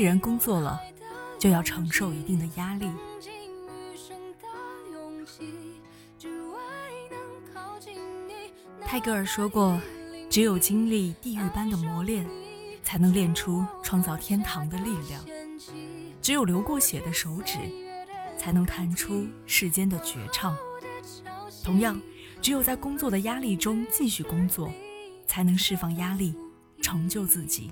既然工作了，就要承受一定的压力。泰戈尔说过：“只有经历地狱般的磨练，才能练出创造天堂的力量；只有流过血的手指，才能弹出世间的绝唱。同样，只有在工作的压力中继续工作，才能释放压力，成就自己。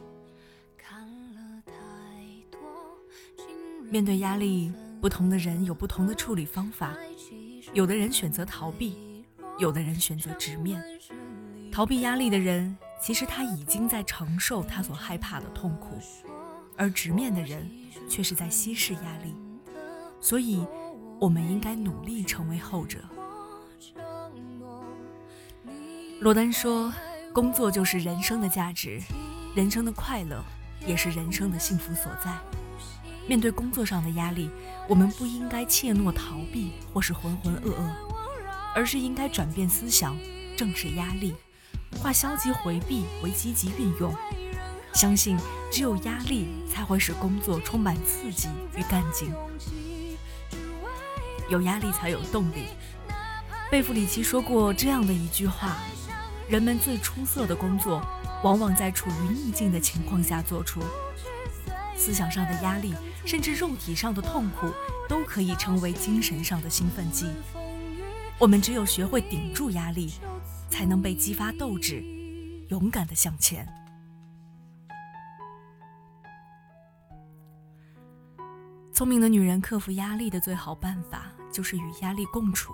面对压力，不同的人有不同的处理方法，有的人选择逃避。”有的人选择直面，逃避压力的人，其实他已经在承受他所害怕的痛苦；而直面的人，却是在稀释压力。所以，我们应该努力成为后者。罗丹说：“工作就是人生的价值，人生的快乐，也是人生的幸福所在。”面对工作上的压力，我们不应该怯懦逃避，或是浑浑噩噩。而是应该转变思想，正视压力，化消极回避为积极运用。相信只有压力才会使工作充满刺激与干劲。有压力才有动力。贝弗里奇说过这样的一句话：人们最出色的工作，往往在处于逆境的情况下做出。思想上的压力，甚至肉体上的痛苦，都可以成为精神上的兴奋剂。我们只有学会顶住压力，才能被激发斗志，勇敢的向前。聪明的女人克服压力的最好办法，就是与压力共处，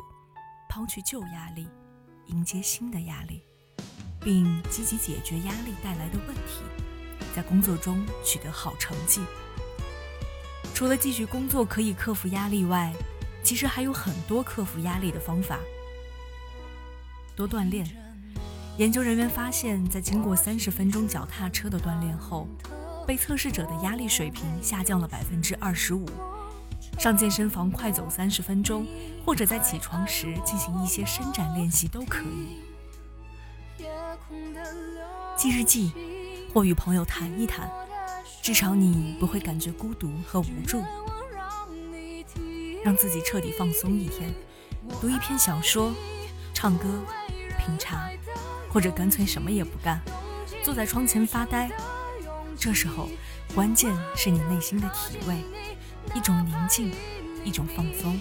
抛去旧压力，迎接新的压力，并积极解决压力带来的问题，在工作中取得好成绩。除了继续工作可以克服压力外，其实还有很多克服压力的方法。多锻炼。研究人员发现，在经过三十分钟脚踏车的锻炼后，被测试者的压力水平下降了百分之二十五。上健身房快走三十分钟，或者在起床时进行一些伸展练习都可以。记日记，或与朋友谈一谈，至少你不会感觉孤独和无助。让自己彻底放松一天，读一篇小说，唱歌，品茶，或者干脆什么也不干，坐在窗前发呆。这时候，关键是你内心的体味，一种宁静，一种放松。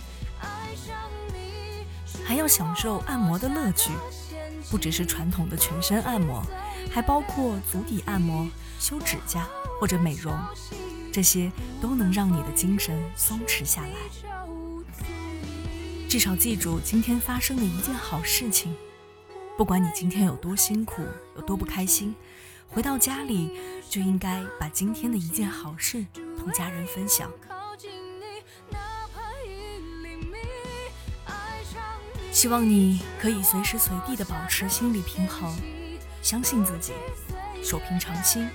还要享受按摩的乐趣，不只是传统的全身按摩，还包括足底按摩、修指甲或者美容，这些都能让你的精神松弛下来。至少记住今天发生的一件好事情，不管你今天有多辛苦，有多不开心，回到家里就应该把今天的一件好事同家人分享。希望你可以随时随地的保持心理平衡，相信自己，守平常心，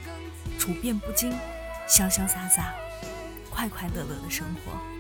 处变不惊，潇潇洒洒，快快乐乐的生活。